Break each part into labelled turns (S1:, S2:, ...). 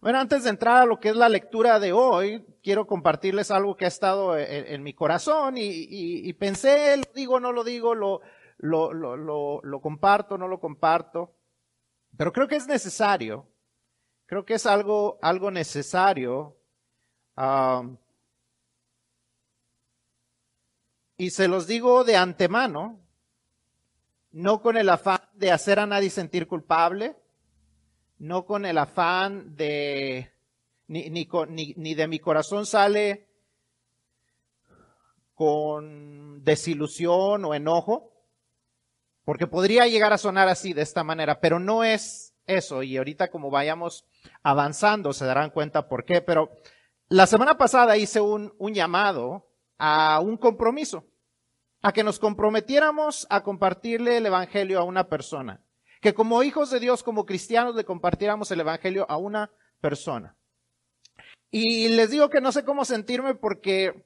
S1: Bueno, antes de entrar a lo que es la lectura de hoy, quiero compartirles algo que ha estado en, mi corazón y, pensé, lo digo, no lo digo, lo, lo, lo, lo, comparto, no lo comparto, pero creo que es necesario, creo que es algo, algo necesario. Y se los digo de antemano, no con el afán de hacer a nadie sentir culpable, no con el afán de, ni, ni, de mi corazón sale con desilusión o enojo, porque podría llegar a sonar así, de esta manera, pero no es eso, y ahorita como vayamos avanzando se darán cuenta por qué, pero la semana pasada hice un, un llamado a un compromiso, a que nos comprometiéramos a compartirle el Evangelio a una persona que como hijos de Dios, como cristianos, le compartiéramos el Evangelio a una persona. Y les digo que no sé cómo sentirme porque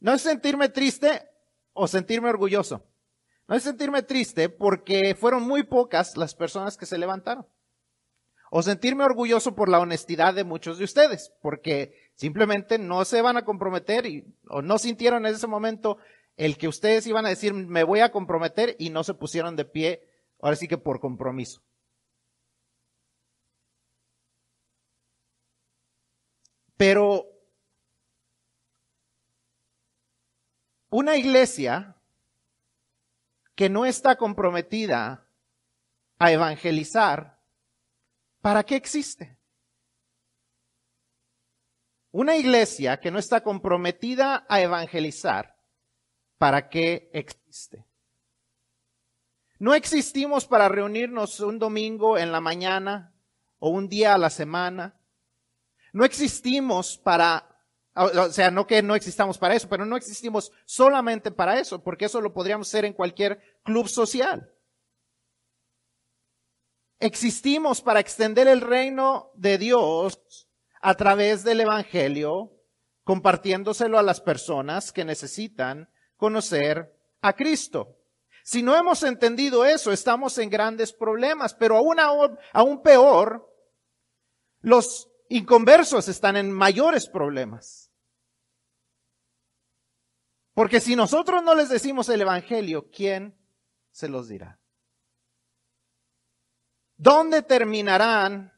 S1: no es sentirme triste o sentirme orgulloso. No es sentirme triste porque fueron muy pocas las personas que se levantaron. O sentirme orgulloso por la honestidad de muchos de ustedes, porque simplemente no se van a comprometer y, o no sintieron en ese momento el que ustedes iban a decir me voy a comprometer y no se pusieron de pie Ahora sí que por compromiso. Pero una iglesia que no está comprometida a evangelizar, ¿para qué existe? Una iglesia que no está comprometida a evangelizar, ¿para qué existe? No existimos para reunirnos un domingo en la mañana o un día a la semana. No existimos para, o sea, no que no existamos para eso, pero no existimos solamente para eso, porque eso lo podríamos hacer en cualquier club social. Existimos para extender el reino de Dios a través del Evangelio, compartiéndoselo a las personas que necesitan conocer a Cristo. Si no hemos entendido eso, estamos en grandes problemas, pero aún, peor, los inconversos están en mayores problemas. Porque si nosotros no les decimos el Evangelio, ¿quién se los dirá? ¿Dónde terminarán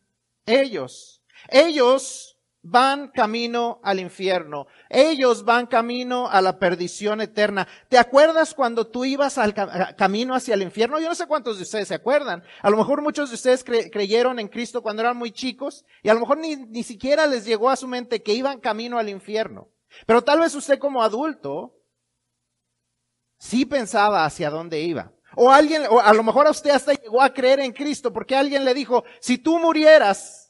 S1: ellos? Ellos van camino al infierno. Ellos van camino a la perdición eterna. ¿Te acuerdas cuando tú ibas al camino hacia el infierno? Yo no sé cuántos de ustedes se acuerdan. A lo mejor muchos de ustedes creyeron en Cristo cuando eran muy chicos y a lo mejor ni, ni siquiera les llegó a su mente que iban camino al infierno. Pero tal vez usted como adulto sí pensaba hacia dónde iba. O alguien, o a lo mejor a usted hasta llegó a creer en Cristo porque alguien le dijo, si tú murieras,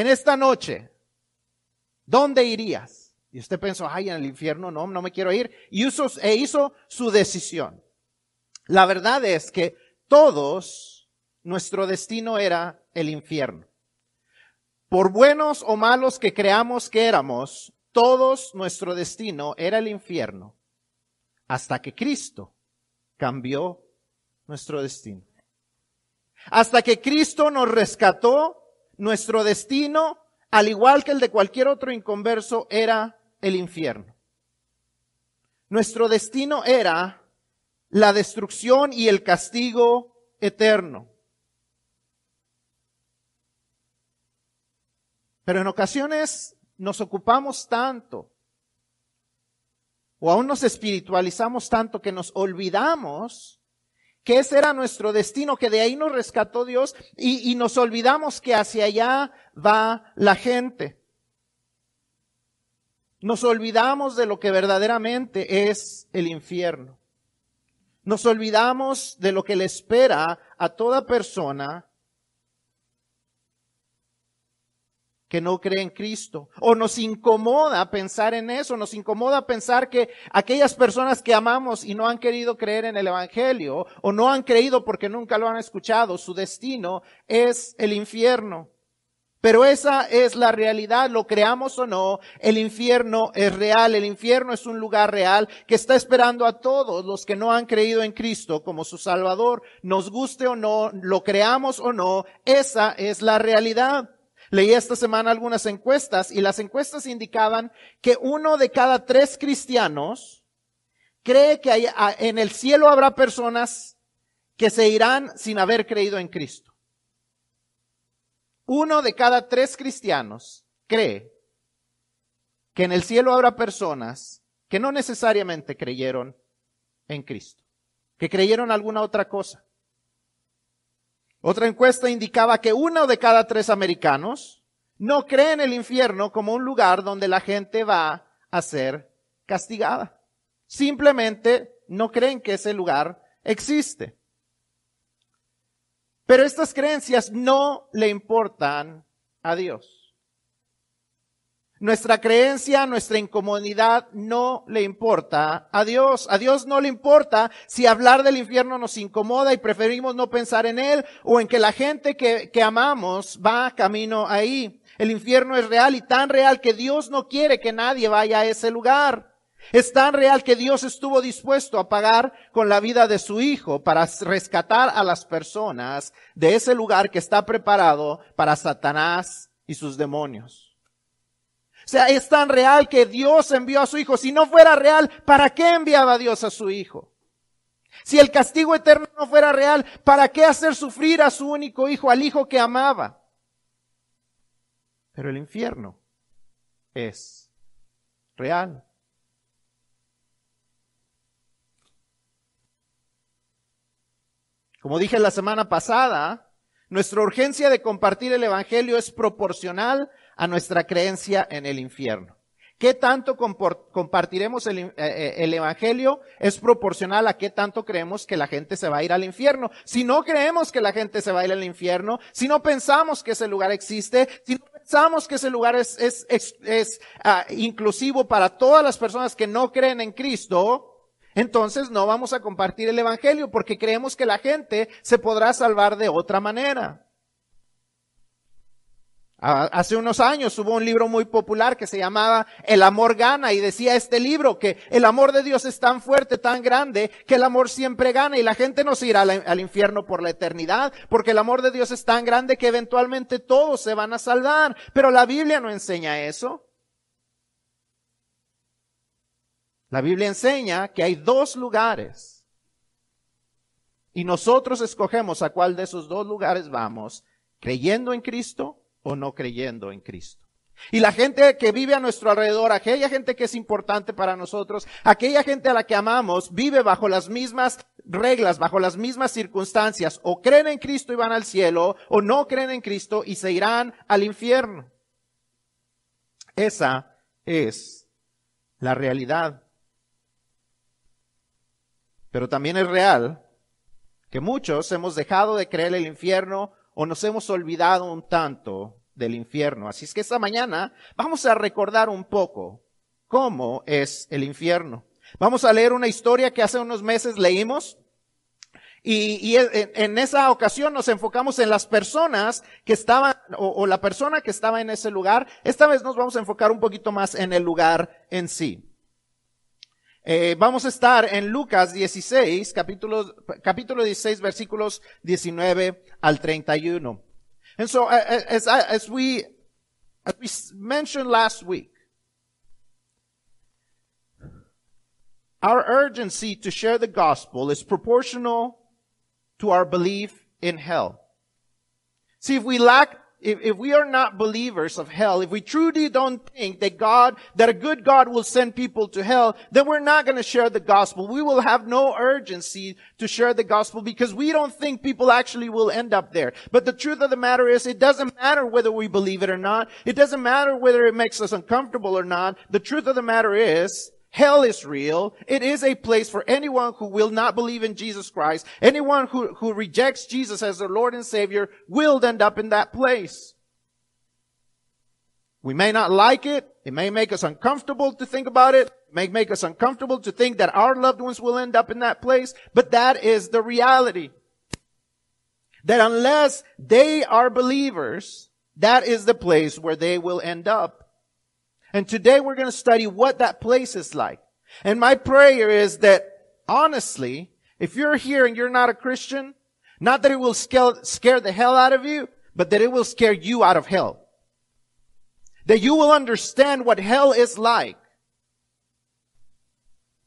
S1: en esta noche, ¿dónde irías? Y usted pensó, ay, en el infierno no, no me quiero ir. Y hizo, e hizo su decisión. La verdad es que todos, nuestro destino era el infierno. Por buenos o malos que creamos que éramos, todos nuestro destino era el infierno. Hasta que Cristo cambió nuestro destino. Hasta que Cristo nos rescató nuestro destino, al igual que el de cualquier otro inconverso, era el infierno. Nuestro destino era la destrucción y el castigo eterno. Pero en ocasiones nos ocupamos tanto o aún nos espiritualizamos tanto que nos olvidamos que ese era nuestro destino, que de ahí nos rescató Dios y, y nos olvidamos que hacia allá va la gente. Nos olvidamos de lo que verdaderamente es el infierno. Nos olvidamos de lo que le espera a toda persona que no cree en Cristo. O nos incomoda pensar en eso, nos incomoda pensar que aquellas personas que amamos y no han querido creer en el Evangelio, o no han creído porque nunca lo han escuchado, su destino es el infierno. Pero esa es la realidad, lo creamos o no, el infierno es real, el infierno es un lugar real que está esperando a todos los que no han creído en Cristo como su Salvador, nos guste o no, lo creamos o no, esa es la realidad. Leí esta semana algunas encuestas y las encuestas indicaban que uno de cada tres cristianos cree que en el cielo habrá personas que se irán sin haber creído en Cristo. Uno de cada tres cristianos cree que en el cielo habrá personas que no necesariamente creyeron en Cristo, que creyeron alguna otra cosa. Otra encuesta indicaba que uno de cada tres americanos no cree en el infierno como un lugar donde la gente va a ser castigada. Simplemente no creen que ese lugar existe. Pero estas creencias no le importan a Dios. Nuestra creencia, nuestra incomodidad no le importa a Dios. A Dios no le importa si hablar del infierno nos incomoda y preferimos no pensar en él o en que la gente que, que amamos va camino ahí. El infierno es real y tan real que Dios no quiere que nadie vaya a ese lugar. Es tan real que Dios estuvo dispuesto a pagar con la vida de su Hijo para rescatar a las personas de ese lugar que está preparado para Satanás y sus demonios. Sea, es tan real que Dios envió a su Hijo. Si no fuera real, ¿para qué enviaba Dios a su Hijo? Si el castigo eterno no fuera real, ¿para qué hacer sufrir a su único Hijo, al Hijo que amaba? Pero el infierno es real. Como dije la semana pasada, nuestra urgencia de compartir el Evangelio es proporcional a nuestra creencia en el infierno. ¿Qué tanto compartiremos el, eh, eh, el, Evangelio? Es proporcional a qué tanto creemos que la gente se va a ir al infierno. Si no creemos que la gente se va a ir al infierno, si no pensamos que ese lugar existe, si no pensamos que ese lugar es, ah, inclusivo para todas las personas que no creen en Cristo, entonces no vamos a compartir el Evangelio porque creemos que la gente se podrá salvar de otra manera. Hace unos años hubo un libro muy popular que se llamaba El amor gana y decía este libro que el amor de Dios es tan fuerte, tan grande, que el amor siempre gana y la gente no se irá al infierno por la eternidad, porque el amor de Dios es tan grande que eventualmente todos se van a salvar. Pero la Biblia no enseña eso. La Biblia enseña que hay dos lugares y nosotros escogemos a cuál de esos dos lugares vamos, creyendo en Cristo o no creyendo en Cristo. Y la gente que vive a nuestro alrededor, aquella gente que es importante para nosotros, aquella gente a la que amamos, vive bajo las mismas reglas, bajo las mismas circunstancias. O creen en Cristo y van al cielo, o no creen en Cristo y se irán al infierno. Esa es la realidad. Pero también es real que muchos hemos dejado de creer el infierno o nos hemos olvidado un tanto del infierno. Así es que esta mañana vamos a recordar un poco cómo es el infierno. Vamos a leer una historia que hace unos meses leímos y, en, esa ocasión nos enfocamos en las personas que estaban, o, la persona que estaba en ese lugar. Esta vez nos vamos a enfocar un poquito más en el lugar en sí. Eh, vamos a estar en Lucas 16, capítulo, capítulo 16, versículos 19 al 31. And so, as, as we, as we mentioned last week, our urgency to share the gospel is proportional to our belief in hell. See, if we lack if, if we are not believers of hell, if we truly don't think that God, that a good God will send people to hell, then we're not going to share the gospel. We will have no urgency to share the gospel because we don't think people actually will end up there. But the truth of the matter is, it doesn't matter whether we believe it or not. It doesn't matter whether it makes us uncomfortable or not. The truth of the matter is, Hell is real. It is a place for anyone who will not believe in Jesus Christ. Anyone who, who rejects Jesus as their Lord and Savior will end up in that place. We may not like it. It may make us uncomfortable to think about it. It may make us uncomfortable to think that our loved ones will end up in that place. But that is the reality. That unless they are believers, that is the place where they will end up. And today we're going to study what that place is like. And my prayer is that honestly, if you're here and you're not a Christian, not that it will scare, scare the hell out of you, but that it will scare you out of hell. That you will understand what hell is like.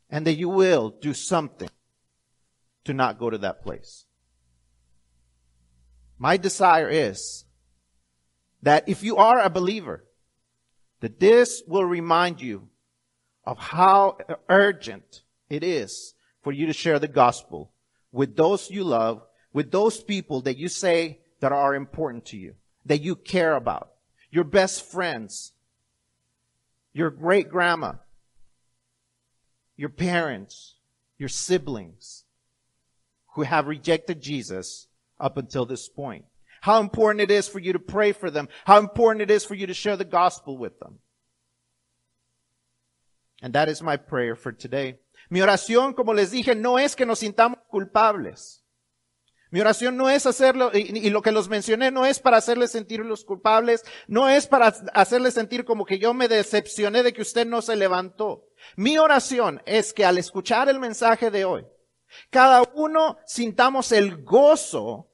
S1: And that you will do something to not go to that place. My desire is that if you are a believer, that this will remind you of how urgent it is for you to share the gospel with those you love, with those people that you say that are important to you, that you care about, your best friends, your great grandma, your parents, your siblings who have rejected Jesus up until this point. How important it is for you to pray for them. How important it is for you to share the gospel with them. And that is my prayer for today. Mi oración, como les dije, no es que nos sintamos culpables. Mi oración no es hacerlo, y, y, lo que los mencioné no es para hacerles sentir los culpables, no es para hacerles sentir como que yo me decepcioné de que usted no se levantó. Mi oración es que al escuchar el mensaje de hoy, cada uno sintamos el gozo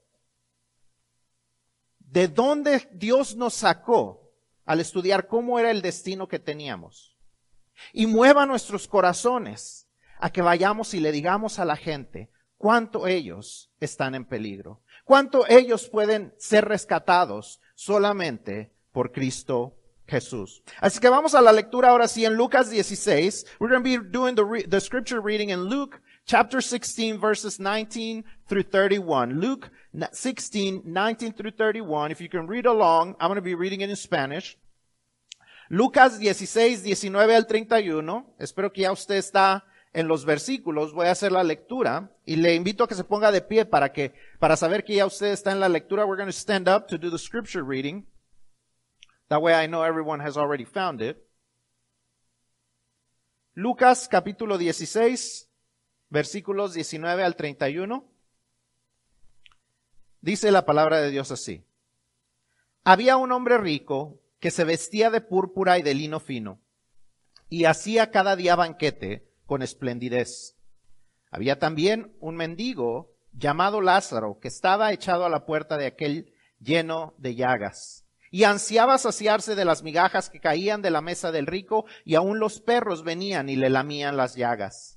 S1: de dónde Dios nos sacó al estudiar cómo era el destino que teníamos. Y mueva nuestros corazones a que vayamos y le digamos a la gente cuánto ellos están en peligro, cuánto ellos pueden ser rescatados solamente por Cristo Jesús. Así que vamos a la lectura ahora sí en Lucas 16. We're going to be doing the, the scripture reading in Luke chapter 16 verses 19 through 31. Luke 16, 19 through 31. If you can read along, I'm going to be reading it in Spanish. Lucas 16, 19 al 31. Espero que ya usted está en los versículos. Voy a hacer la lectura y le invito a que se ponga de pie para que, para saber que ya usted está en la lectura. We're going to stand up to do the scripture reading. That way I know everyone has already found it. Lucas capítulo 16, versículos 19 al 31. Dice la palabra de Dios así. Había un hombre rico que se vestía de púrpura y de lino fino y hacía cada día banquete con esplendidez. Había también un mendigo llamado Lázaro que estaba echado a la puerta de aquel lleno de llagas y ansiaba saciarse de las migajas que caían de la mesa del rico y aun los perros venían y le lamían las llagas.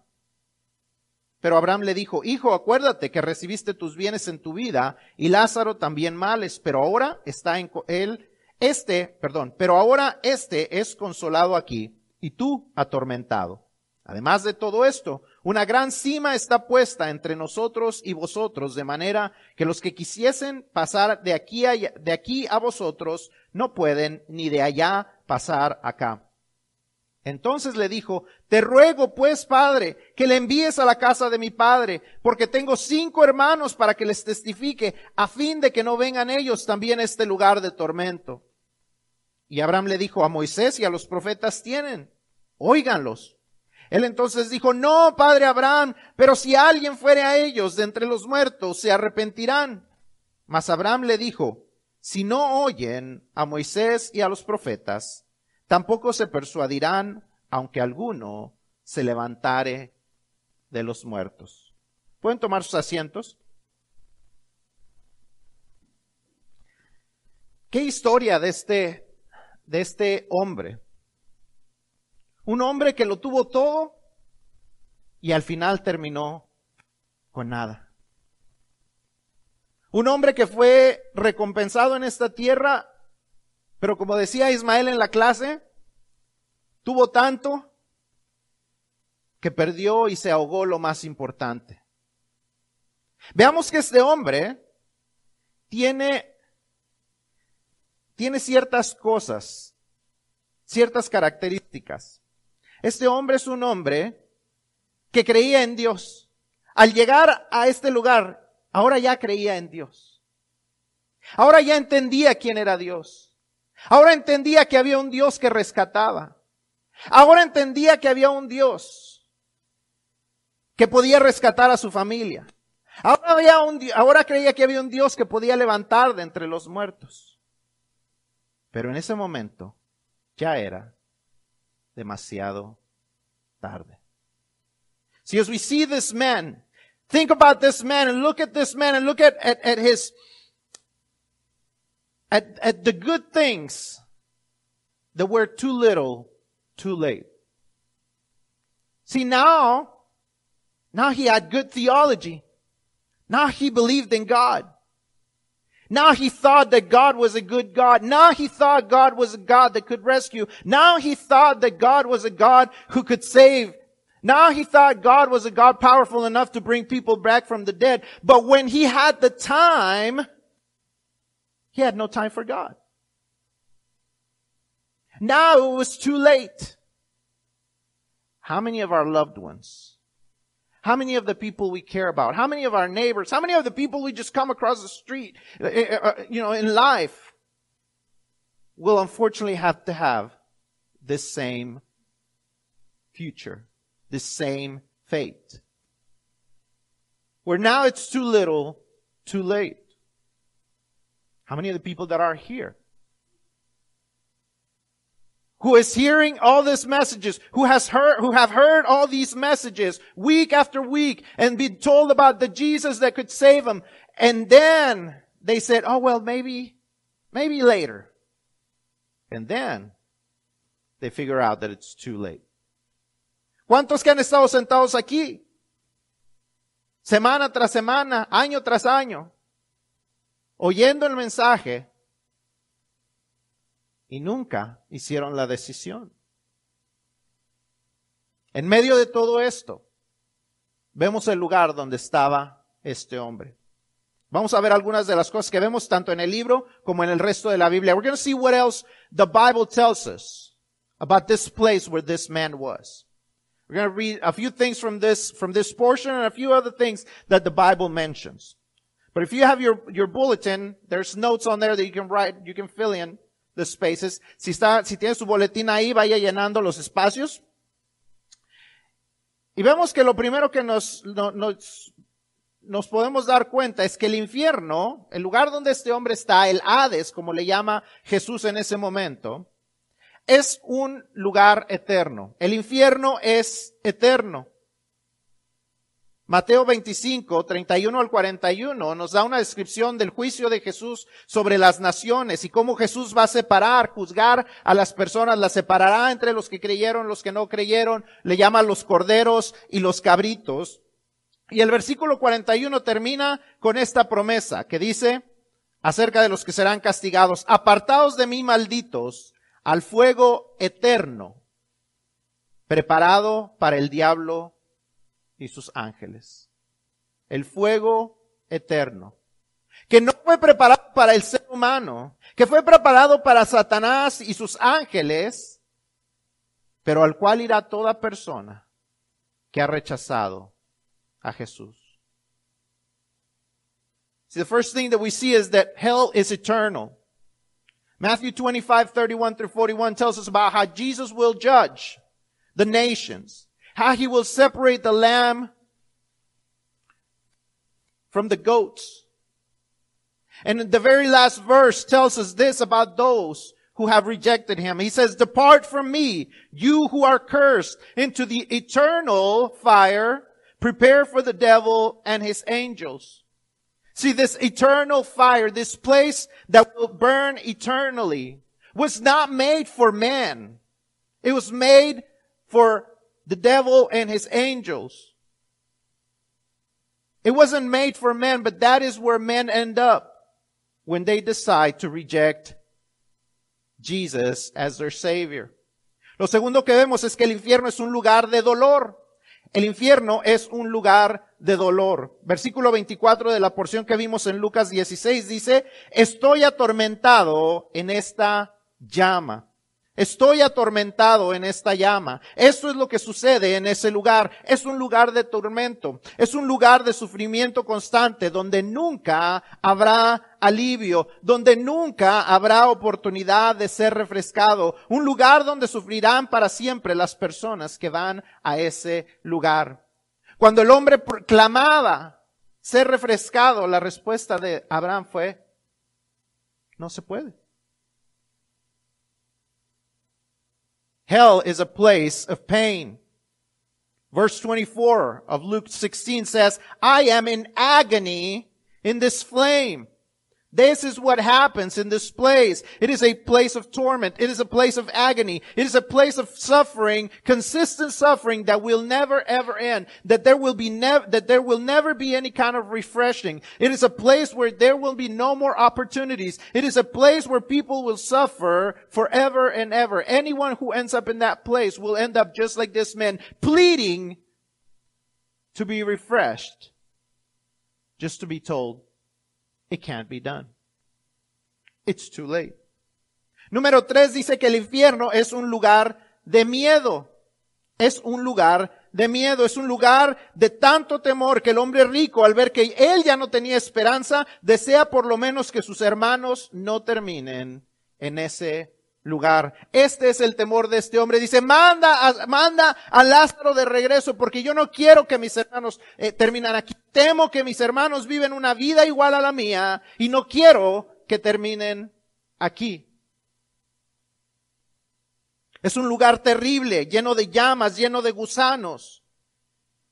S1: Pero Abraham le dijo, Hijo, acuérdate que recibiste tus bienes en tu vida y Lázaro también males, pero ahora está en él este, perdón, pero ahora este es consolado aquí y tú atormentado. Además de todo esto, una gran cima está puesta entre nosotros y vosotros, de manera que los que quisiesen pasar de aquí a, de aquí a vosotros no pueden ni de allá pasar acá. Entonces le dijo, te ruego pues, padre, que le envíes a la casa de mi padre, porque tengo cinco hermanos para que les testifique, a fin de que no vengan ellos también a este lugar de tormento. Y Abraham le dijo, a Moisés y a los profetas tienen, óiganlos. Él entonces dijo, no, padre Abraham, pero si alguien fuere a ellos de entre los muertos, se arrepentirán. Mas Abraham le dijo, si no oyen a Moisés y a los profetas, tampoco se persuadirán, aunque alguno se levantare de los muertos. ¿Pueden tomar sus asientos? ¿Qué historia de este de este hombre. Un hombre que lo tuvo todo y al final terminó con nada. Un hombre que fue recompensado en esta tierra, pero como decía Ismael en la clase, tuvo tanto que perdió y se ahogó lo más importante. Veamos que este hombre tiene tiene ciertas cosas, ciertas características. Este hombre es un hombre que creía en Dios. Al llegar a este lugar, ahora ya creía en Dios. Ahora ya entendía quién era Dios. Ahora entendía que había un Dios que rescataba. Ahora entendía que había un Dios que podía rescatar a su familia. Ahora, había un, ahora creía que había un Dios que podía levantar de entre los muertos. Pero en ese momento ya era demasiado tarde. See, as we see this man, think about this man and look at this man and look at, at his, at, at the good things that were too little, too late. See, now, now he had good theology. Now he believed in God. Now he thought that God was a good God. Now he thought God was a God that could rescue. Now he thought that God was a God who could save. Now he thought God was a God powerful enough to bring people back from the dead. But when he had the time, he had no time for God. Now it was too late. How many of our loved ones how many of the people we care about? How many of our neighbors? How many of the people we just come across the street, uh, uh, uh, you know, in life will unfortunately have to have this same future, this same fate? Where now it's too little, too late. How many of the people that are here who is hearing all these messages, who has heard, who have heard all these messages week after week and been told about the Jesus that could save them. And then they said, oh, well, maybe, maybe later. And then they figure out that it's too late. ¿Cuántos que han estado sentados aquí? Semana tras semana, año tras año, oyendo el mensaje y nunca hicieron la decisión. En medio de todo esto, vemos el lugar donde estaba este hombre. Vamos a ver algunas de las cosas que vemos tanto en el libro como en el resto de la Biblia. We're going to see what else the Bible tells us about this place where this man was. We're going to read a few things from this, from this portion and a few other things that the Bible mentions. But if you have your, your bulletin, there's notes on there that you can write, you can fill in the spaces. Si está, si tiene su boletín ahí, vaya llenando los espacios. Y vemos que lo primero que nos, nos, nos podemos dar cuenta es que el infierno, el lugar donde este hombre está, el Hades, como le llama Jesús en ese momento, es un lugar eterno. El infierno es eterno. Mateo 25, 31 al 41 nos da una descripción del juicio de Jesús sobre las naciones y cómo Jesús va a separar, juzgar a las personas, las separará entre los que creyeron, los que no creyeron, le llama los corderos y los cabritos. Y el versículo 41 termina con esta promesa que dice acerca de los que serán castigados, apartados de mí malditos al fuego eterno, preparado para el diablo y sus ángeles. El fuego eterno. Que no fue preparado para el ser humano, que fue preparado para Satanás y sus ángeles, pero al cual irá toda persona que ha rechazado a Jesús. See, the first thing that we see is that hell is eternal. Matthew 25, 31 through 41 tells us about how Jesus will judge the nations how he will separate the lamb from the goats. And the very last verse tells us this about those who have rejected him. He says, depart from me, you who are cursed, into the eternal fire, prepare for the devil and his angels. See, this eternal fire, this place that will burn eternally, was not made for man. It was made for the devil and his angels. It wasn't made for men, but that is where men end up when they decide to reject Jesus as their Savior. Lo segundo que vemos es que el infierno es un lugar de dolor. El infierno es un lugar de dolor. Versículo 24 de la porción que vimos en Lucas 16 dice, estoy atormentado en esta llama. Estoy atormentado en esta llama. Esto es lo que sucede en ese lugar. Es un lugar de tormento. Es un lugar de sufrimiento constante donde nunca habrá alivio, donde nunca habrá oportunidad de ser refrescado. Un lugar donde sufrirán para siempre las personas que van a ese lugar. Cuando el hombre clamaba ser refrescado, la respuesta de Abraham fue, no se puede. Hell is a place of pain. Verse 24 of Luke 16 says, I am in agony in this flame. This is what happens in this place. It is a place of torment. It is a place of agony. It is a place of suffering, consistent suffering that will never ever end. That there will be never, that there will never be any kind of refreshing. It is a place where there will be no more opportunities. It is a place where people will suffer forever and ever. Anyone who ends up in that place will end up just like this man, pleading to be refreshed. Just to be told, It can't be done. It's too late. Número tres dice que el infierno es un lugar de miedo. Es un lugar de miedo, es un lugar de tanto temor que el hombre rico, al ver que él ya no tenía esperanza, desea por lo menos que sus hermanos no terminen en ese lugar. Este es el temor de este hombre. Dice, manda manda a Lázaro de regreso porque yo no quiero que mis hermanos eh, terminen aquí. Temo que mis hermanos viven una vida igual a la mía y no quiero que terminen aquí. Es un lugar terrible, lleno de llamas, lleno de gusanos.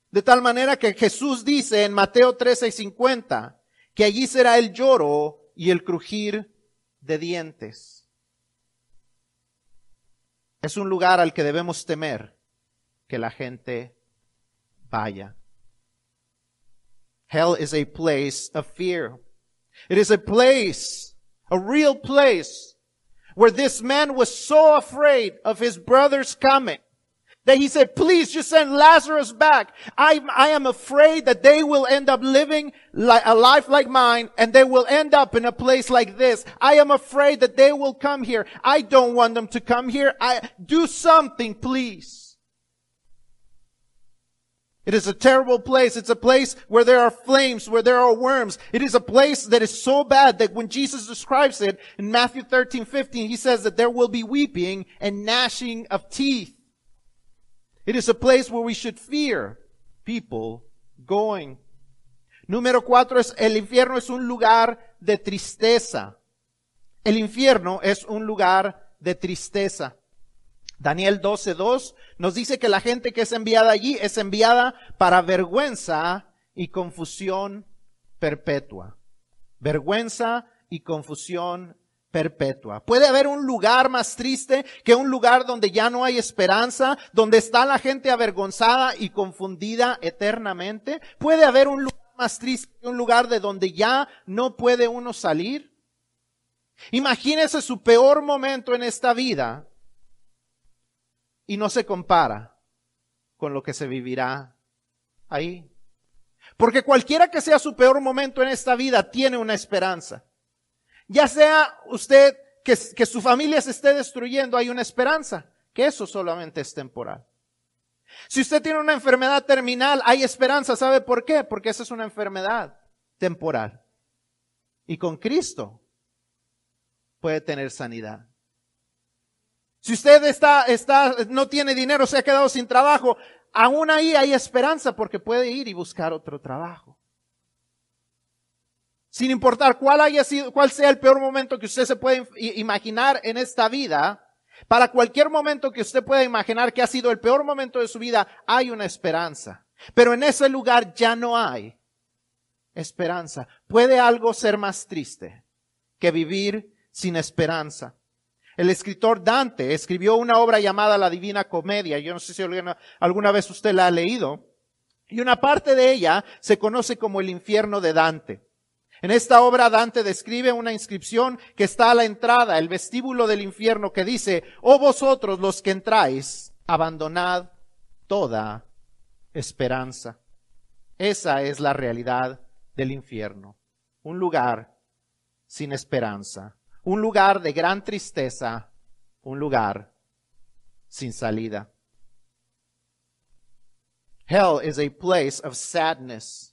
S1: De tal manera que Jesús dice en Mateo 13:50 que allí será el lloro y el crujir de dientes. Es un lugar al que debemos temer que la gente vaya. Hell is a place of fear. It is a place, a real place, where this man was so afraid of his brother's coming that he said, please just send Lazarus back. I, I am afraid that they will end up living like a life like mine and they will end up in a place like this. I am afraid that they will come here. I don't want them to come here. I do something, please. It is a terrible place. It's a place where there are flames, where there are worms. It is a place that is so bad that when Jesus describes it in Matthew 13, 15, he says that there will be weeping and gnashing of teeth. It is a place where we should fear people going. Número cuatro es el infierno es un lugar de tristeza. El infierno es un lugar de tristeza. Daniel 12.2 nos dice que la gente que es enviada allí es enviada para vergüenza y confusión perpetua. Vergüenza y confusión perpetua. Puede haber un lugar más triste que un lugar donde ya no hay esperanza, donde está la gente avergonzada y confundida eternamente. Puede haber un lugar más triste que un lugar de donde ya no puede uno salir. Imagínese su peor momento en esta vida y no se compara con lo que se vivirá ahí. Porque cualquiera que sea su peor momento en esta vida tiene una esperanza. Ya sea usted que, su familia se esté destruyendo, hay una esperanza, que eso solamente es temporal. Si usted tiene una enfermedad terminal, hay esperanza. ¿Sabe por qué? Porque esa es una enfermedad temporal. Y con Cristo puede tener sanidad. Si usted está, está, no tiene dinero, se ha quedado sin trabajo, aún ahí hay esperanza porque puede ir y buscar otro trabajo. Sin importar cuál haya sido, cuál sea el peor momento que usted se puede imaginar en esta vida, para cualquier momento que usted pueda imaginar que ha sido el peor momento de su vida, hay una esperanza. Pero en ese lugar ya no hay esperanza. ¿Puede algo ser más triste que vivir sin esperanza? El escritor Dante escribió una obra llamada La Divina Comedia. Yo no sé si alguna, alguna vez usted la ha leído. Y una parte de ella se conoce como el infierno de Dante. En esta obra Dante describe una inscripción que está a la entrada, el vestíbulo del infierno, que dice, oh vosotros los que entráis, abandonad toda esperanza. Esa es la realidad del infierno. Un lugar sin esperanza, un lugar de gran tristeza, un lugar sin salida. Hell is a place of sadness.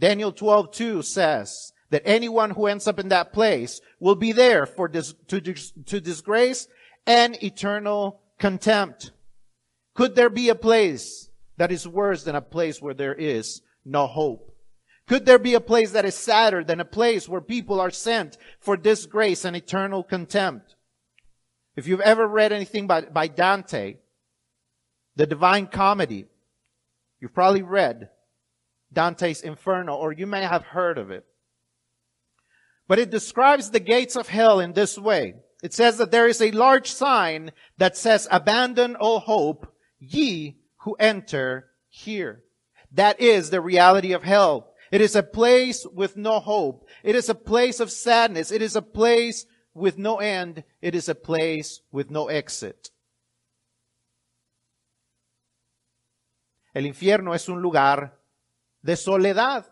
S1: Daniel 12:2 says that anyone who ends up in that place will be there for dis- to, dis- to disgrace and eternal contempt. Could there be a place that is worse than a place where there is no hope? Could there be a place that is sadder than a place where people are sent for disgrace and eternal contempt? If you've ever read anything by, by Dante, the Divine Comedy, You've probably read Dante's Inferno, or you may have heard of it. But it describes the gates of hell in this way. It says that there is a large sign that says, abandon all hope, ye who enter here. That is the reality of hell. It is a place with no hope. It is a place of sadness. It is a place with no end. It is a place with no exit. El infierno es un lugar de soledad.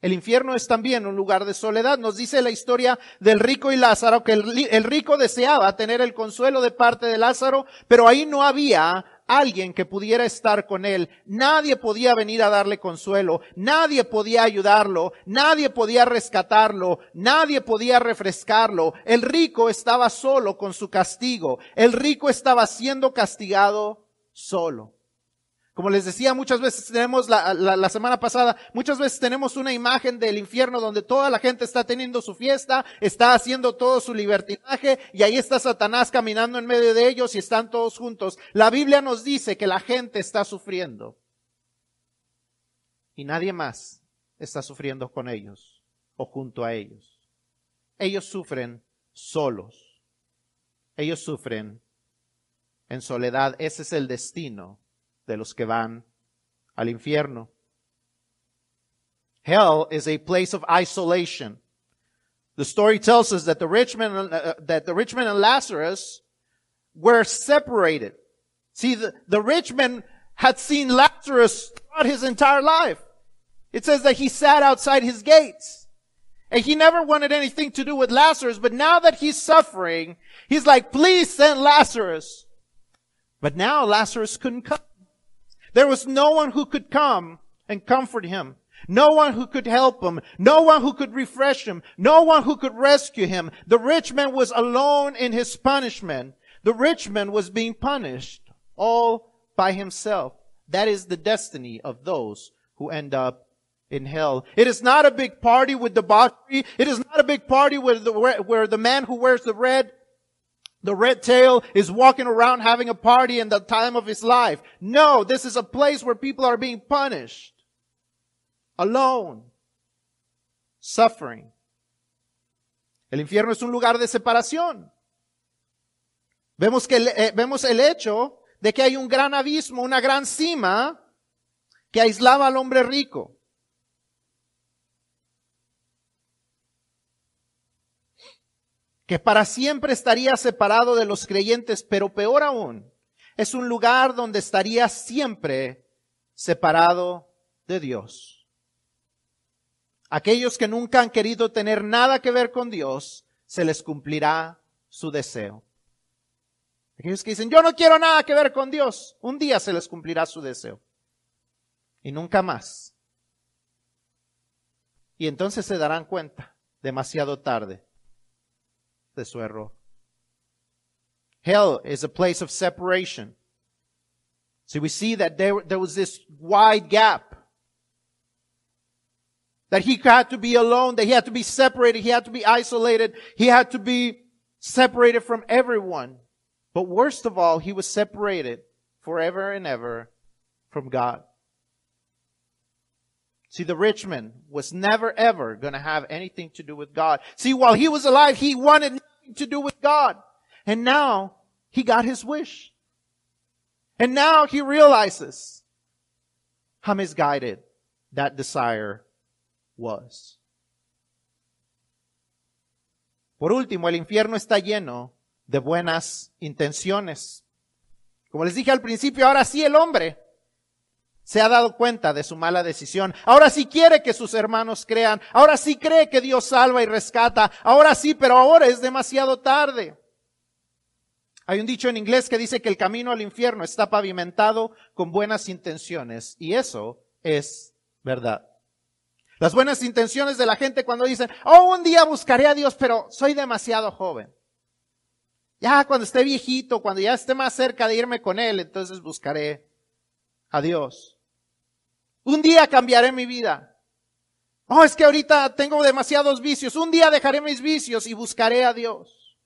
S1: El infierno es también un lugar de soledad. Nos dice la historia del rico y Lázaro que el, rico deseaba tener el consuelo de parte de Lázaro, pero ahí no había alguien que pudiera estar con él. Nadie podía venir a darle consuelo, nadie podía ayudarlo, nadie podía rescatarlo, nadie podía refrescarlo. El rico estaba solo con su castigo, el rico estaba siendo castigado solo. Como les decía, muchas veces tenemos la, semana pasada, muchas veces tenemos una imagen del infierno donde toda la gente está teniendo su fiesta, está haciendo todo su libertinaje y ahí está Satanás caminando en medio de ellos y están todos juntos. La Biblia nos dice que la gente está sufriendo y nadie más está sufriendo con ellos o junto a ellos. Ellos sufren solos. Ellos sufren en soledad. Ese es el destino de los que van al infierno. Hell is a place of isolation. The story tells us that the rich man, uh, that the rich man and Lazarus were separated. See, the, the rich man had seen Lazarus throughout his entire life. It says that he sat outside his gates. And he never wanted anything to do with Lazarus, but now that he's suffering, he's like, please send Lazarus. But now Lazarus couldn't come. There was no one who could come and comfort him. No one who could help him. No one who could refresh him. No one who could rescue him. The rich man was alone in his punishment. The rich man was being punished all by himself. That is the destiny of those who end up in hell. It is not a big party with debauchery. It is not a big party where the, where the man who wears the red the red tail is walking around having a party in the time of his life. No, this is a place where people are being punished. Alone. Suffering. El infierno es un lugar de separación. Vemos que eh, vemos el hecho de que hay un gran abismo, una gran cima que aislaba al hombre rico. Que para siempre estaría separado de los creyentes, pero peor aún, es un lugar donde estaría siempre separado de Dios. Aquellos que nunca han querido tener nada que ver con Dios, se les cumplirá su deseo. Aquellos que dicen, yo no quiero nada que ver con Dios, un día se les cumplirá su deseo. Y nunca más. Y entonces se darán cuenta, demasiado tarde, de su error. Hell is a place of separation. So we see that there, there was this wide gap. That he had to be alone, that he had to be separated, he had to be isolated, he had to be separated from everyone. But worst of all, he was separated forever and ever from God. See, the rich man was never ever going to have anything to do with God. See, while he was alive, he wanted nothing to do with God. And now he got his wish. And now he realizes how misguided that desire was. Por último, el infierno está lleno de buenas intenciones. Como les dije al principio, ahora sí el hombre se ha dado cuenta de su mala decisión. Ahora sí quiere que sus hermanos crean. Ahora sí cree que Dios salva y rescata. Ahora sí, pero ahora es demasiado tarde. Hay un dicho en inglés que dice que el camino al infierno está pavimentado con buenas intenciones y eso es verdad. Las buenas intenciones de la gente cuando dicen, oh, un día buscaré a Dios, pero soy demasiado joven. Ya cuando esté viejito, cuando ya esté más cerca de irme con Él, entonces buscaré a Dios. Un día cambiaré mi vida. Oh, es que ahorita tengo demasiados vicios. Un día dejaré mis vicios y buscaré a Dios.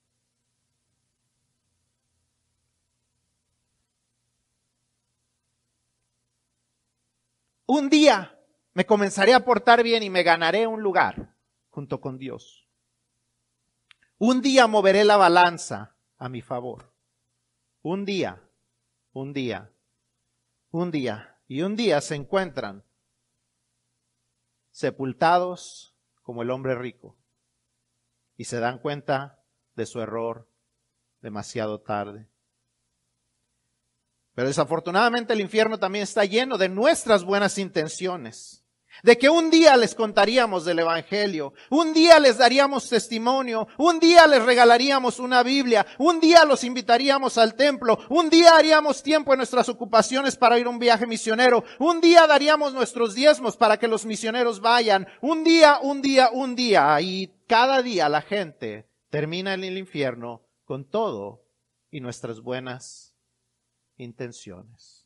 S1: Un día me comenzaré a portar bien y me ganaré un lugar junto con Dios. Un día moveré la balanza a mi favor. Un día, un día, un día. Y un día se encuentran sepultados como el hombre rico y se dan cuenta de su error demasiado tarde. Pero desafortunadamente el infierno también está lleno de nuestras buenas intenciones. De que un día les contaríamos del Evangelio, un día les daríamos testimonio, un día les regalaríamos una Biblia, un día los invitaríamos al templo, un día haríamos tiempo en nuestras ocupaciones para ir a un viaje misionero, un día daríamos nuestros diezmos para que los misioneros vayan, un día, un día, un día, y cada día la gente termina en el infierno con todo y nuestras buenas intenciones.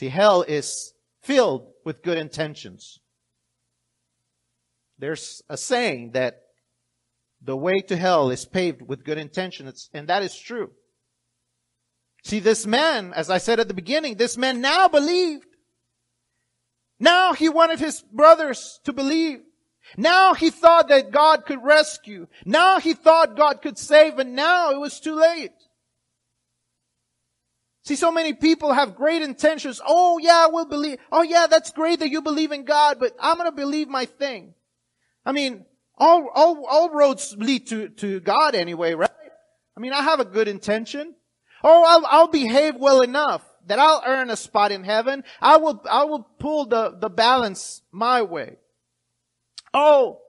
S1: See, hell is filled with good intentions. There's a saying that the way to hell is paved with good intentions, and that is true. See, this man, as I said at the beginning, this man now believed. Now he wanted his brothers to believe. Now he thought that God could rescue. Now he thought God could save, and now it was too late. See, so many people have great intentions. Oh yeah, we'll believe. Oh yeah, that's great that you believe in God, but I'm gonna believe my thing. I mean, all, all, all roads lead to, to God anyway, right? I mean, I have a good intention. Oh, I'll, I'll behave well enough that I'll earn a spot in heaven. I will, I will pull the, the balance my way. Oh,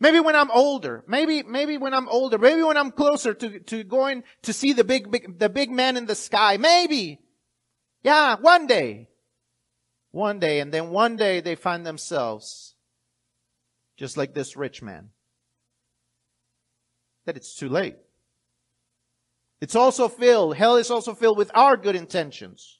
S1: maybe when I'm older, maybe, maybe when I'm older, maybe when I'm closer to, to going to see the big, big, the big man in the sky, maybe. Yeah, one day. One day, and then one day they find themselves just like this rich man. That it's too late. It's also filled, hell is also filled with our good intentions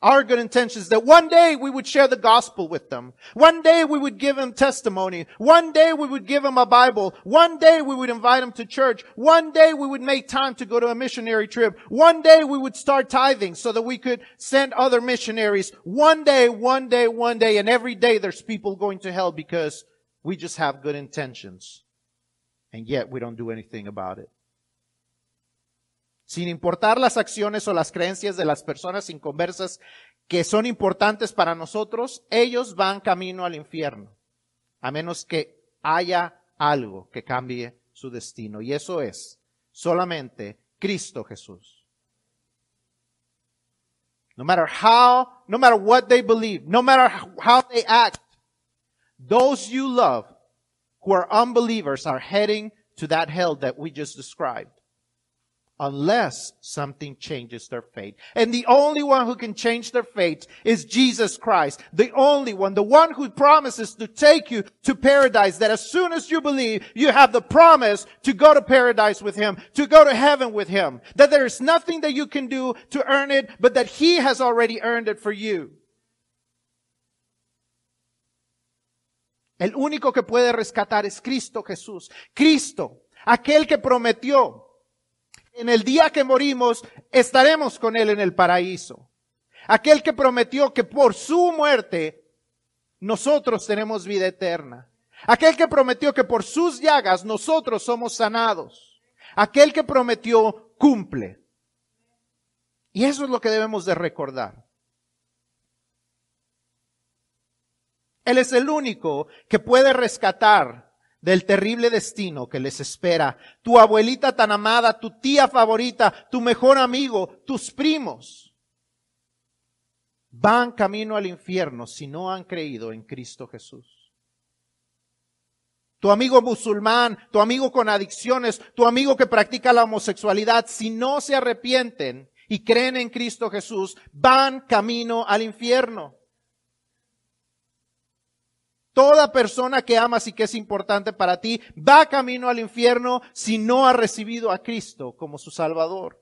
S1: our good intentions that one day we would share the gospel with them. One day we would give them testimony. One day we would give them a Bible. One day we would invite them to church. One day we would make time to go to a missionary trip. One day we would start tithing so that we could send other missionaries. One day, one day, one day, and every day there's people going to hell because we just have good intentions. And yet we don't do anything about it. Sin importar las acciones o las creencias de las personas inconversas que son importantes para nosotros, ellos van camino al infierno, a menos que haya algo que cambie su destino. Y eso es solamente Cristo Jesús. No matter how, no matter what they believe, no matter how they act, those you love who are unbelievers are heading to that hell that we just described unless something changes their fate. And the only one who can change their fate is Jesus Christ. The only one, the one who promises to take you to paradise, that as soon as you believe, you have the promise to go to paradise with Him, to go to heaven with Him. That there is nothing that you can do to earn it, but that He has already earned it for you. El único que puede rescatar es Cristo Jesús. Cristo, aquel que prometió en el día que morimos estaremos con Él en el paraíso. Aquel que prometió que por su muerte nosotros tenemos vida eterna. Aquel que prometió que por sus llagas nosotros somos sanados. Aquel que prometió cumple. Y eso es lo que debemos de recordar. Él es el único que puede rescatar del terrible destino que les espera. Tu abuelita tan amada, tu tía favorita, tu mejor amigo, tus primos, van camino al infierno si no han creído en Cristo Jesús. tu amigo musulmán, tu amigo con adicciones, tu amigo que practica la homosexualidad, si no se arrepienten y creen en Cristo Jesús, van camino al infierno. Toda persona que amas y que es importante para ti va camino al infierno si no ha recibido a Cristo como su Salvador.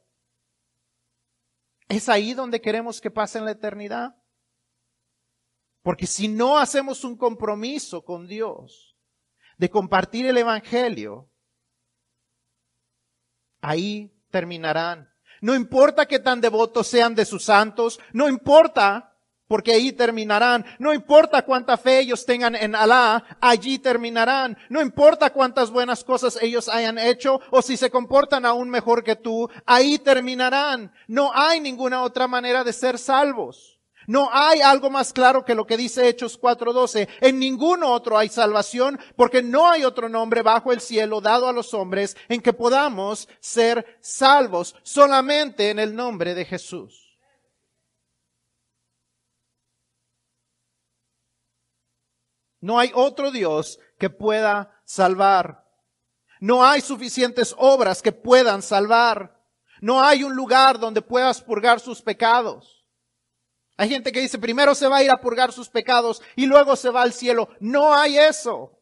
S1: ¿Es ahí donde queremos que pase la eternidad? Porque si no hacemos un compromiso con Dios de compartir el Evangelio, ahí terminarán. No importa que tan devotos sean de sus santos, no importa porque ahí terminarán. No importa cuánta fe ellos tengan en Alá, allí terminarán. No importa cuántas buenas cosas ellos hayan hecho o si se comportan aún mejor que tú, ahí terminarán. No hay ninguna otra manera de ser salvos. No hay algo más claro que lo que dice Hechos 4:12. En ninguno otro hay salvación porque no hay otro nombre bajo el cielo dado a los hombres en que podamos ser salvos solamente en el nombre de Jesús. No hay otro Dios que pueda salvar. No hay suficientes obras que puedan salvar. No hay un lugar donde puedas purgar sus pecados. Hay gente que dice, primero se va a ir a purgar sus pecados y luego se va al cielo. No hay eso.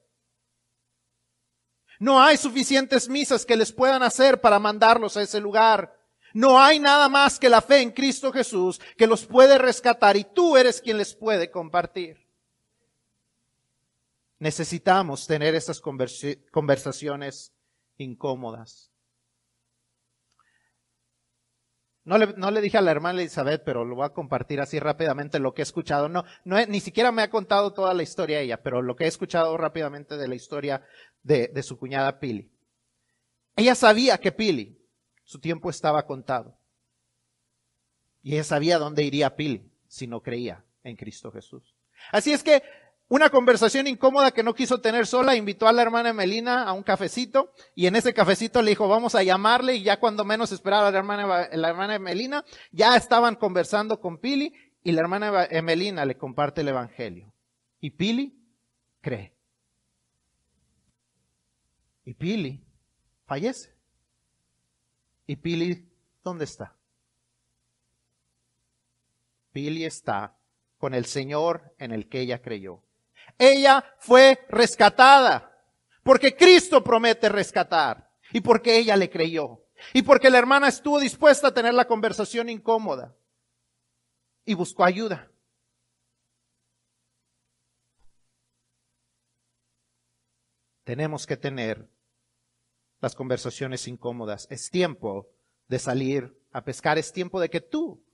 S1: No hay suficientes misas que les puedan hacer para mandarlos a ese lugar. No hay nada más que la fe en Cristo Jesús que los puede rescatar y tú eres quien les puede compartir. Necesitamos tener estas conversaciones incómodas. No le, dije a la hermana Elizabeth, pero lo voy a compartir así rápidamente lo que he escuchado. No, no ni siquiera me ha contado toda la historia ella, pero lo que he escuchado rápidamente de la historia de, de su cuñada Pili. Ella sabía que Pili, su tiempo estaba contado. Y ella sabía dónde iría Pili si no creía en Cristo Jesús. Así es que una conversación incómoda que no quiso tener sola, invitó a la hermana Melina a un cafecito y en ese cafecito le dijo, vamos a llamarle y ya cuando menos esperaba la hermana, la hermana Melina, ya estaban conversando con Pili y la hermana Emelina le comparte el evangelio. Y Pili cree. Y Pili fallece. ¿Y Pili dónde está? Pili está con el Señor en el que ella creyó. Ella fue rescatada porque Cristo promete rescatar y porque ella le creyó y porque la hermana estuvo dispuesta a tener la conversación incómoda y buscó ayuda. Tenemos que tener las conversaciones incómodas. Es tiempo de salir a pescar, es tiempo de que tú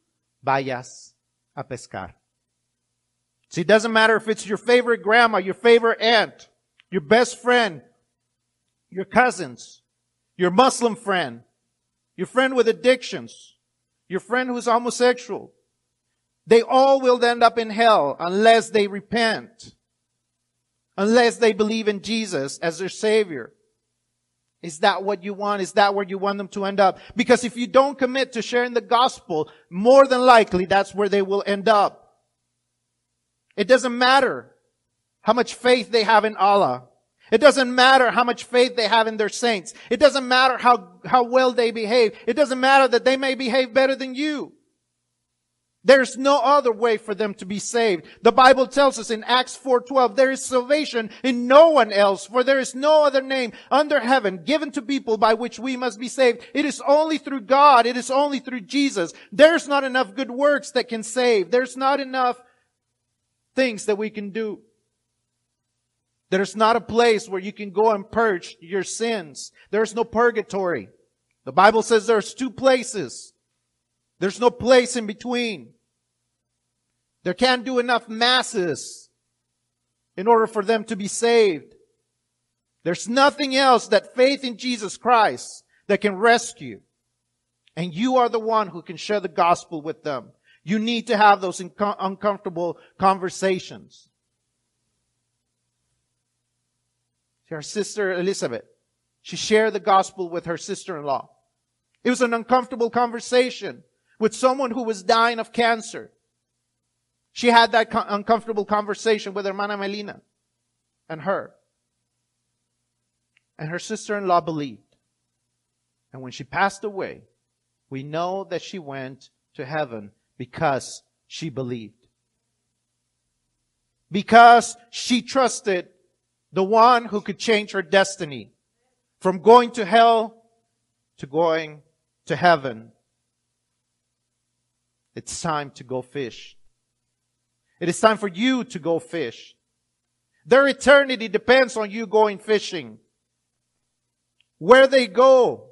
S1: vayas a pescar. See, it doesn't matter if it's your favorite grandma, your favorite aunt, your best friend, your cousins, your Muslim friend, your friend with addictions, your friend who's homosexual. They all will end up in hell unless they repent. Unless they believe in Jesus as their savior. Is that what you want? Is that where you want them to end up? Because if you don't commit to sharing the gospel, more than likely that's where they will end up. It doesn't matter how much faith they have in Allah. It doesn't matter how much faith they have in their saints. It doesn't matter how, how well they behave. It doesn't matter that they may behave better than you. There's no other way for them to be saved. The Bible tells us in Acts 4:12, there is salvation in no one else, for there is no other name under heaven given to people by which we must be saved. It is only through God. It is only through Jesus. There's not enough good works that can save. There's not enough things that we can do. There's not a place where you can go and purge your sins. There's no purgatory. The Bible says there's two places. There's no place in between. There can't do enough masses in order for them to be saved. There's nothing else that faith in Jesus Christ that can rescue. And you are the one who can share the gospel with them. You need to have those uncomfortable conversations. Her sister Elizabeth, she shared the gospel with her sister-in-law. It was an uncomfortable conversation with someone who was dying of cancer. She had that uncomfortable conversation with Hermana Melina and her. And her sister in law believed. And when she passed away, we know that she went to heaven because she believed. Because she trusted the one who could change her destiny from going to hell to going to heaven. It's time to go fish. It is time for you to go fish. Their eternity depends on you going fishing. Where they go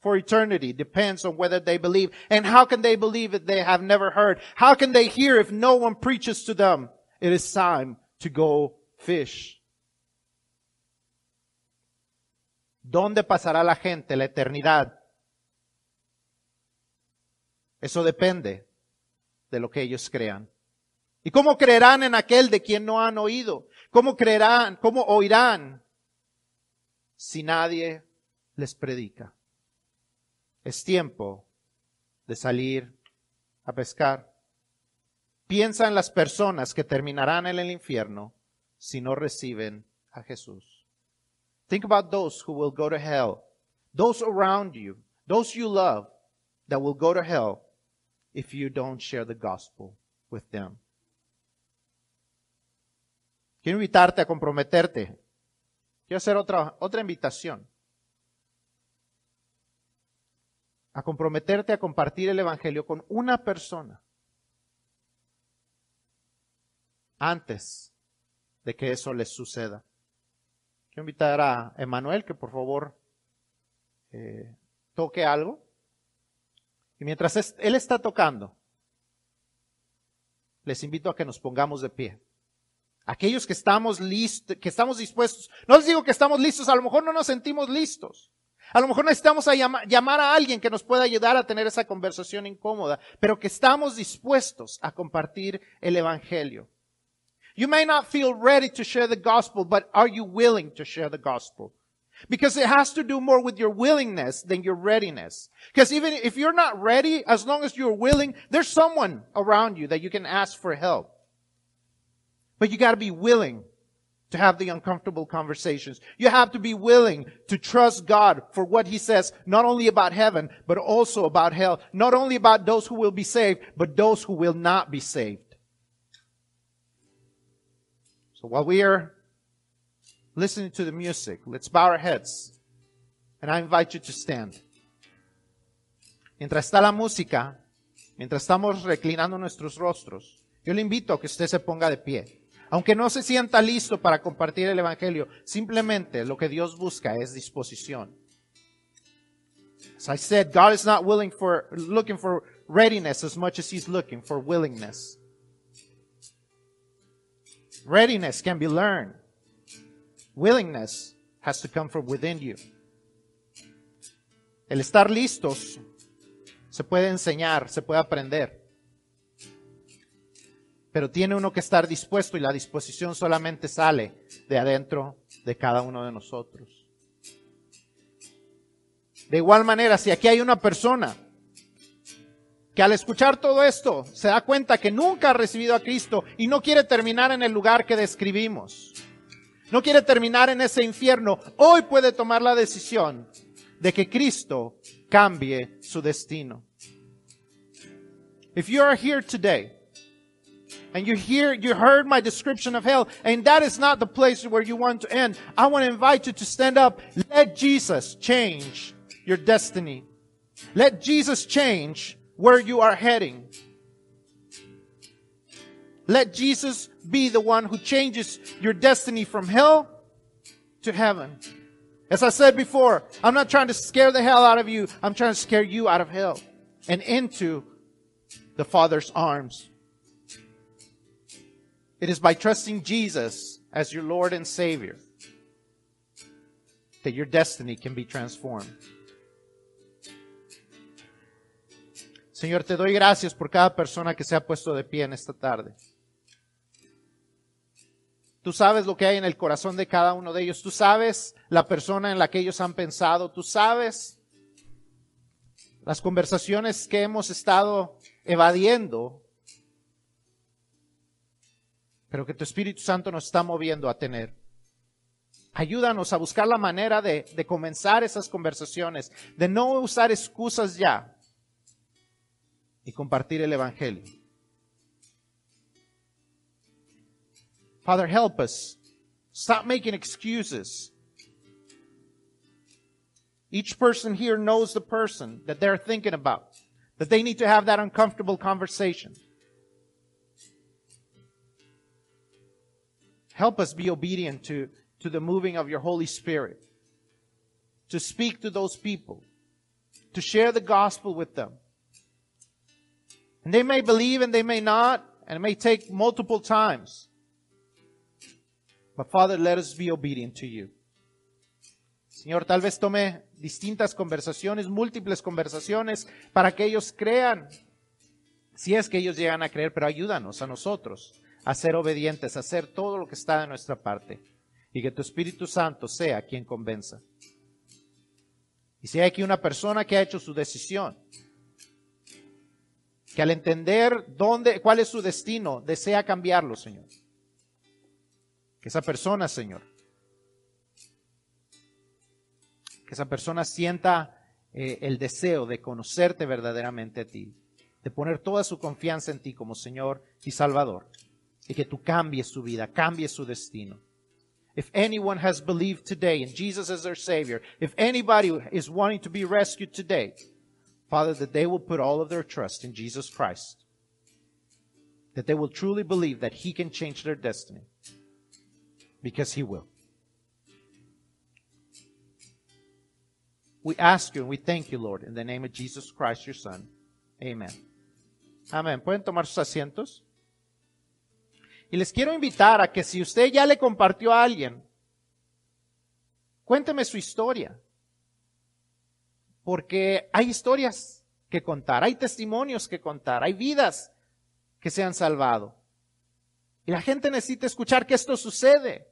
S1: for eternity depends on whether they believe. And how can they believe if they have never heard? How can they hear if no one preaches to them? It is time to go fish. ¿Dónde pasará la gente la eternidad? Eso depende de lo que ellos crean. ¿Y cómo creerán en aquel de quien no han oído? ¿Cómo creerán, cómo oirán si nadie les predica? Es tiempo de salir a pescar. Piensa en las personas que terminarán en el infierno si no reciben a Jesús. Think about those who will go to hell, those around you, those you love that will go to hell if you don't share the gospel with them. Quiero invitarte a comprometerte. Quiero hacer otra, otra invitación. A comprometerte a compartir el Evangelio con una persona antes de que eso les suceda. Quiero invitar a Emanuel que por favor eh, toque algo. Y mientras él está tocando, les invito a que nos pongamos de pie. Aquellos que estamos listos, que estamos dispuestos. No les digo que estamos listos, a lo mejor no nos sentimos listos. A lo mejor necesitamos a llamar a alguien que nos pueda ayudar a tener esa conversación incómoda, pero que estamos dispuestos a compartir el Evangelio. You may not feel ready to share the gospel, but are you willing to share the gospel? Because it has to do more with your willingness than your readiness. Because even if you're not ready, as long as you're willing, there's someone around you that you can ask for help. But you gotta be willing to have the uncomfortable conversations. You have to be willing to trust God for what He says, not only about heaven, but also about hell. Not only about those who will be saved, but those who will not be saved. So while we are listening to the music. Let's bow our heads. And I invite you to stand. Mientras está la música, mientras estamos reclinando nuestros rostros, yo le invito a que usted se ponga de pie. Aunque no se sienta listo para compartir el Evangelio, simplemente lo que Dios busca es disposición. As I said, God is not willing for, looking for readiness as much as He's looking for willingness. Readiness can be learned. Willingness has to come from within you. El estar listos se puede enseñar, se puede aprender. Pero tiene uno que estar dispuesto y la disposición solamente sale de adentro de cada uno de nosotros. De igual manera, si aquí hay una persona que al escuchar todo esto se da cuenta que nunca ha recibido a Cristo y no quiere terminar en el lugar que describimos, no quiere terminar en ese infierno, hoy puede tomar la decisión de que Cristo cambie su destino. If you are here today and you hear, you heard my description of hell and that is not the place where you want to end, I want to invite you to stand up. Let Jesus change your destiny. Let Jesus change where you are heading. Let Jesus be the one who changes your destiny from hell to heaven. As I said before, I'm not trying to scare the hell out of you. I'm trying to scare you out of hell and into the Father's arms. It is by trusting Jesus as your Lord and Savior that your destiny can be transformed. Señor, te doy gracias por cada persona que se ha puesto de pie en esta tarde. Tú sabes lo que hay en el corazón de cada uno de ellos. Tú sabes la persona en la que ellos han pensado. Tú sabes las conversaciones que hemos estado evadiendo, pero que tu Espíritu Santo nos está moviendo a tener. Ayúdanos a buscar la manera de, comenzar esas conversaciones, de no usar excusas ya y compartir el Evangelio. Father, help us. Stop making excuses. Each person here knows the person that they're thinking about, that they need to have that uncomfortable conversation. Help us be obedient to, to the moving of your Holy Spirit, to speak to those people, to share the gospel with them. And they may believe and they may not, and it may take multiple times. But Father, let us be obedient to you. Señor, tal vez tome distintas conversaciones, múltiples conversaciones, para que ellos crean, si es que ellos llegan a creer, pero ayúdanos a nosotros a ser obedientes, a hacer todo lo que está de nuestra parte, y que tu Espíritu Santo sea quien convenza. Y si hay aquí una persona que ha hecho su decisión, que al entender dónde, cuál es su destino, desea cambiarlo, Señor. Que esa persona, Señor, que esa persona sienta eh, el deseo de conocerte verdaderamente a ti, de poner toda su confianza en ti como Señor y Salvador, y que tú cambies su vida, cambies su destino. If anyone has believed today in Jesus as their Savior, if anybody is wanting to be rescued today, Father, that they will put all of their trust in Jesus Christ. That they will truly believe that He can change their destiny. Because He will. We ask you and we thank you, Lord, in the name of Jesus Christ, your Son. Amen. Amén. ¿Pueden tomar sus asientos? Y les quiero invitar a que si usted ya le compartió a alguien, cuénteme su historia. Porque hay historias que contar, hay testimonios que contar, hay vidas que se han salvado. Y la gente necesita escuchar que esto sucede.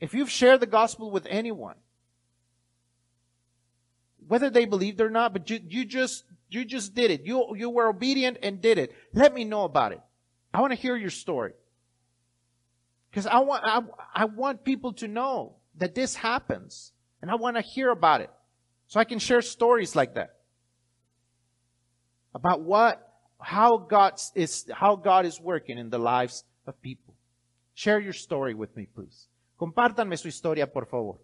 S1: If you've shared the gospel with anyone, whether they believed or not, but you, you just you just did it. You you were obedient and did it. Let me know about it. I want to hear your story. Because I want I, I want people to know that this happens. And I want to hear about it. So I can share stories like that. About what how God is how God is working in the lives of people. Share your story with me, please. Compártanme su historia, por favor.